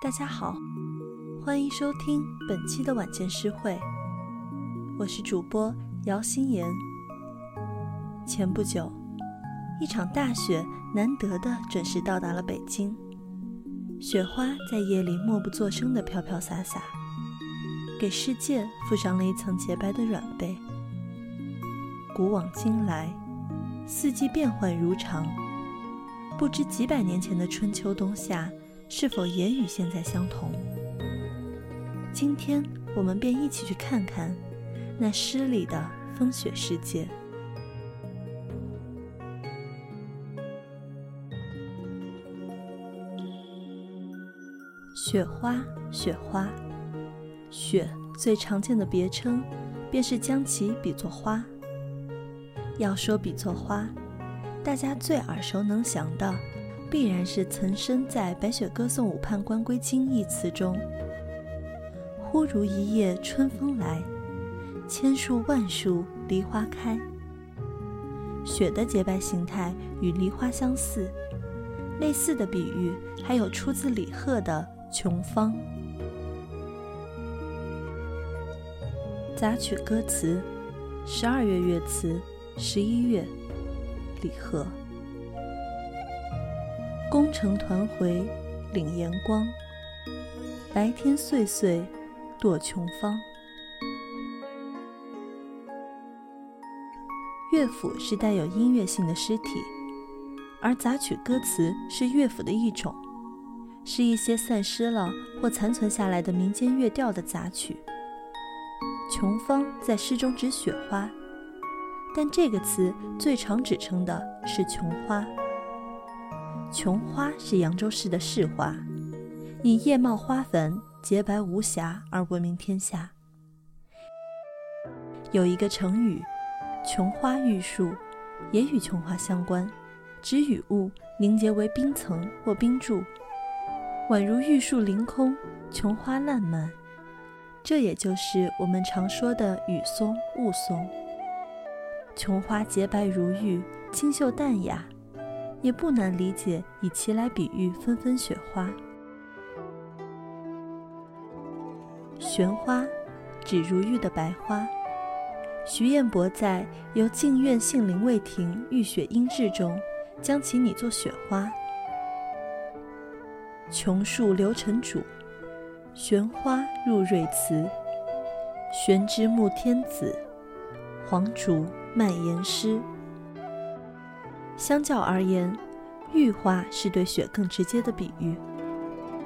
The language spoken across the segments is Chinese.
大家好，欢迎收听本期的晚间诗会，我是主播姚心妍。前不久，一场大雪难得的准时到达了北京，雪花在夜里默不作声的飘飘洒洒，给世界覆上了一层洁白的软被。古往今来，四季变换如常，不知几百年前的春秋冬夏。是否也与现在相同？今天我们便一起去看看那诗里的风雪世界。雪花，雪花，雪最常见的别称便是将其比作花。要说比作花，大家最耳熟能详的。必然是曾生在《白雪歌送武判官归京》一词中。忽如一夜春风来，千树万树梨花开。雪的洁白形态与梨花相似，类似的比喻还有出自李贺的《琼芳》。杂曲歌词：十二月月词，十一月，李贺。功成团回岭岩光，白天岁岁堕琼芳。乐府是带有音乐性的诗体，而杂曲歌词是乐府的一种，是一些散失了或残存下来的民间乐调的杂曲。琼芳在诗中指雪花，但这个词最常指称的是琼花。琼花是扬州市的市花，以叶茂花粉、洁白无瑕而闻名天下。有一个成语“琼花玉树”，也与琼花相关，指雨雾凝结为冰层或冰柱，宛如玉树凌空，琼花烂漫。这也就是我们常说的雨松、雾松。琼花洁白如玉，清秀淡雅。也不难理解，以其来比喻纷纷雪花。玄花，指如玉的白花。徐彦博在《由静院杏林未停玉雪音质》中，将其拟作雪花。琼树留成主，玄花入瑞慈。玄之木天子，黄竹蔓延诗。相较而言，玉花是对雪更直接的比喻。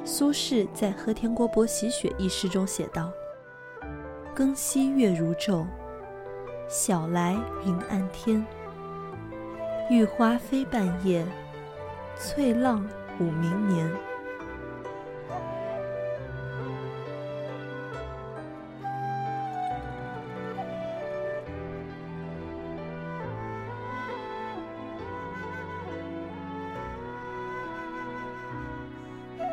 苏轼在《和田国伯喜雪》一诗中写道：“更夕月如昼，晓来云暗天。玉花飞半夜，翠浪舞明年。”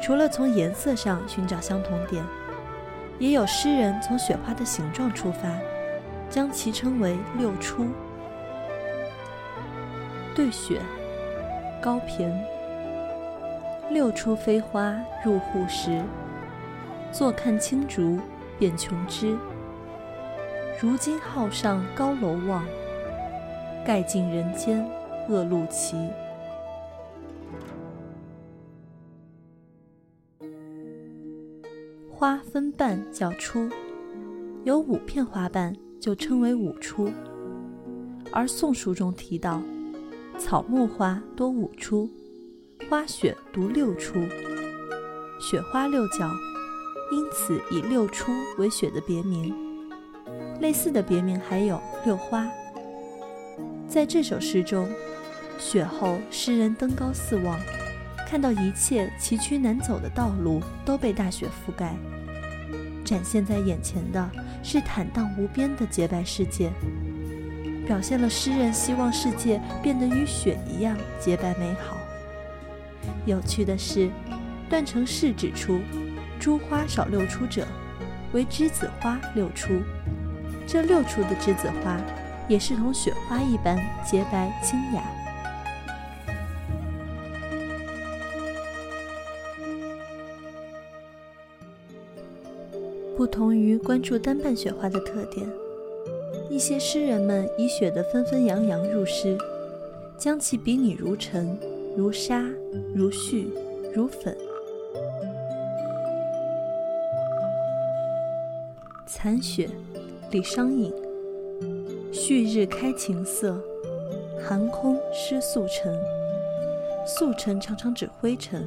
除了从颜色上寻找相同点，也有诗人从雪花的形状出发，将其称为六出。对雪，高骈。六出飞花入户时，坐看青竹变琼枝。如今好上高楼望，盖尽人间恶路奇。花分瓣叫出，有五片花瓣就称为五出。而《宋书》中提到，草木花多五出，花雪独六出。雪花六角，因此以六出为雪的别名。类似的别名还有六花。在这首诗中，雪后诗人登高四望。看到一切崎岖难走的道路都被大雪覆盖，展现在眼前的是坦荡无边的洁白世界，表现了诗人希望世界变得与雪一样洁白美好。有趣的是，段成式指出，诸花少六出者，为栀子花六出。这六出的栀子花，也是同雪花一般洁白清雅。不同于关注单瓣雪花的特点，一些诗人们以雪的纷纷扬扬入诗，将其比拟如尘、如沙、如絮、如粉。残雪，李商隐。旭日开晴色，寒空失素尘。素尘常常指灰尘，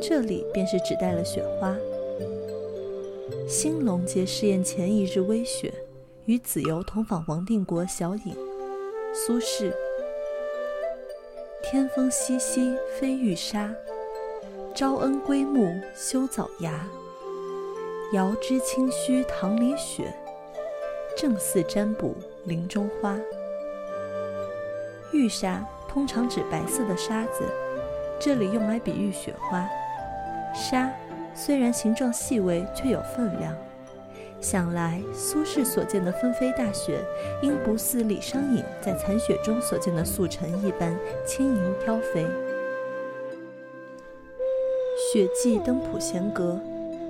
这里便是指代了雪花。兴隆节试验前一日微雪，与子由同访王定国小饮。苏轼。天风淅淅飞玉沙，朝恩归暮修早芽。遥知清虚堂里雪，正似占卜林中花。玉沙通常指白色的沙子，这里用来比喻雪花。沙虽然形状细微，却有分量。想来苏轼所见的纷飞大雪，应不似李商隐在残雪中所见的素尘一般轻盈飘飞。雪霁登浦闲阁。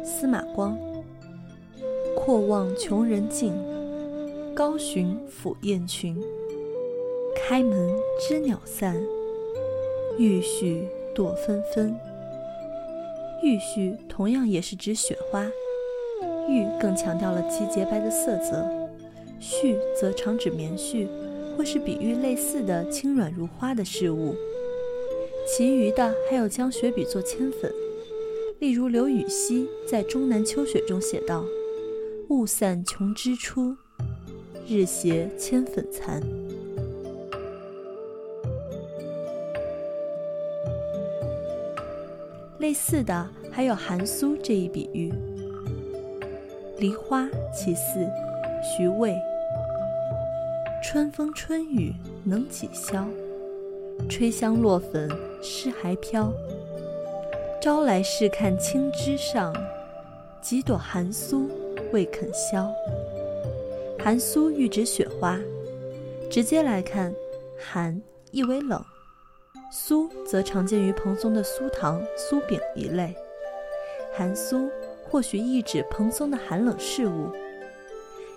司马光。阔望穷人径，高寻抚雁群。开门知鸟散，欲絮堕纷纷。玉絮同样也是指雪花，玉更强调了其洁白的色泽，絮则常指棉絮，或是比喻类似的轻软如花的事物。其余的还有将雪比作铅粉。例如刘禹锡在《终南秋雪》中写道：“雾散琼枝出，日斜铅粉残。”类似的还有寒苏这一比喻。梨花其四，徐渭。春风春雨能几消？吹香落粉湿还飘。朝来试看青枝上，几朵寒苏未肯消。寒苏喻指雪花。直接来看，寒意为冷，酥则常见于蓬松的酥糖、酥饼一类。寒酥或许意指蓬松的寒冷事物。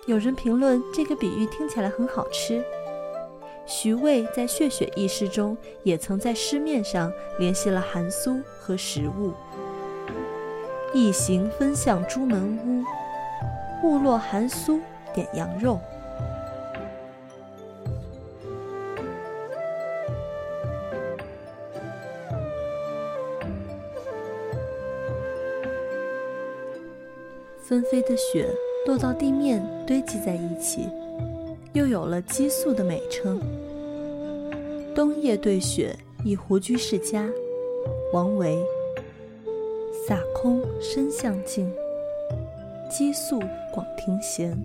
有人评论这个比喻听起来很好吃。徐渭在《血雪》一诗中，也曾在诗面上联系了寒酥和食物。一行分向朱门屋，误落寒酥点羊肉。纷飞的雪落到地面，堆积在一起。又有了激素的美称。冬夜对雪，一湖居士家。王维。洒空深巷静，激素广庭闲。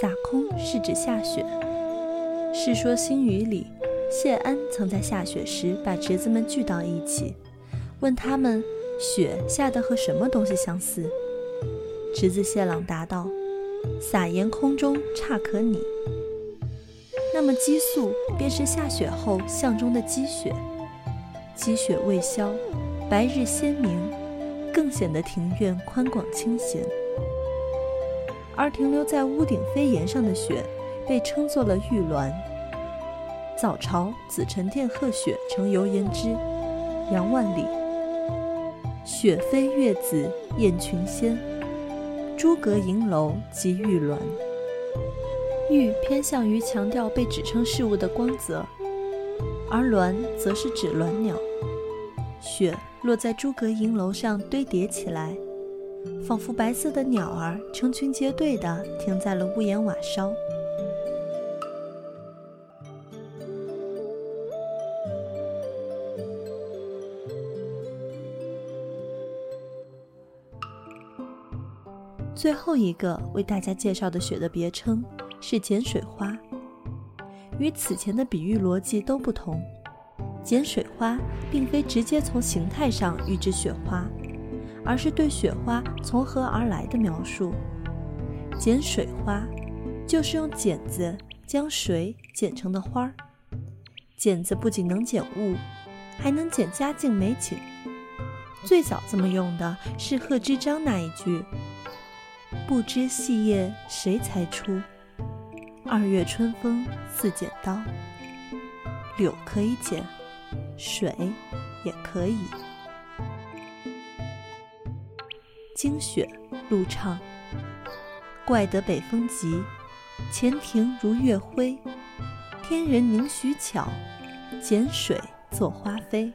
洒空是指下雪。《世说新语》里，谢安曾在下雪时把侄子们聚到一起，问他们雪下得和什么东西相似。侄子谢朗答道。撒盐空中差可拟。那么积素便是下雪后巷中的积雪，积雪未消，白日鲜明，更显得庭院宽广清闲。而停留在屋顶飞檐上的雪，被称作了玉鸾。早朝紫宸殿贺雪成游言之，杨万里。雪飞月子燕群仙。诸葛银楼及玉鸾，玉偏向于强调被指称事物的光泽，而鸾则是指鸾鸟。雪落在诸葛银楼上堆叠起来，仿佛白色的鸟儿成群结队地停在了屋檐瓦梢。最后一个为大家介绍的雪的别称是碱水花，与此前的比喻逻辑都不同。碱水花并非直接从形态上喻指雪花，而是对雪花从何而来的描述。碱水花就是用剪子将水剪成的花儿。剪子不仅能剪物，还能剪佳境美景。最早这么用的是贺知章那一句。不知细叶谁裁出？二月春风似剪刀。柳可以剪，水也可以。惊雪陆畅，怪得北风急，前庭如月辉。天人凝许巧，剪水作花飞。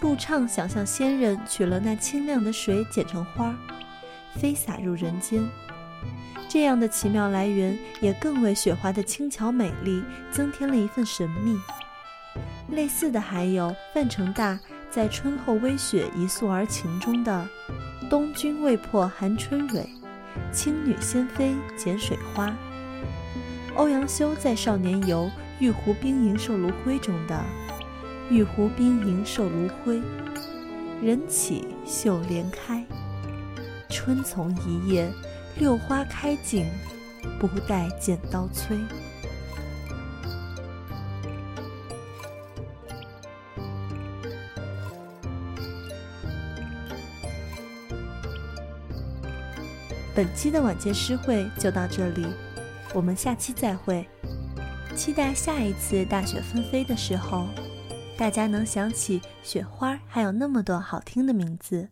陆畅想象仙人取了那清亮的水剪成花，飞洒入人间。这样的奇妙来源，也更为雪花的轻巧美丽增添了一份神秘。类似的还有范成大在《春后微雪一宿而晴》中的“东君未破寒春蕊，青女先飞剪水花”。欧阳修在《少年游·玉壶冰莹瘦炉灰》中的“玉壶冰莹瘦炉灰，人起绣帘开。春从一叶，六花开尽，不待剪刀催。”本期的晚间诗会就到这里。我们下期再会，期待下一次大雪纷飞的时候，大家能想起雪花还有那么多好听的名字。